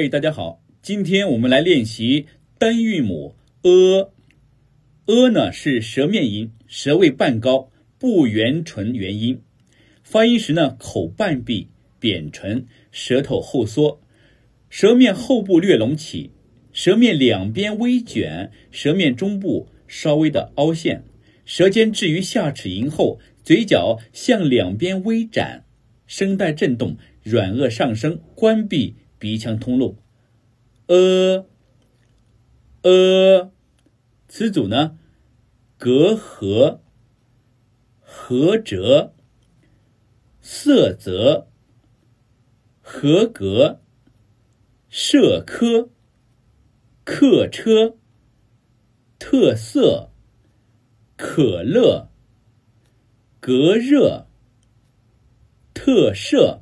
嘿，大家好，今天我们来练习单韵母 a。a 呢是舌面音，舌位半高，不圆唇元音。发音时呢，口半闭，扁唇，舌头后缩，舌面后部略隆起，舌面两边微卷，舌面中部稍微的凹陷，舌尖置于下齿龈后，嘴角向两边微展，声带震动，软腭上升，关闭鼻腔通路。呃呃，词组呢？隔阂、合辙、色泽、合格、社科、客车、特色、可乐、隔热、特赦。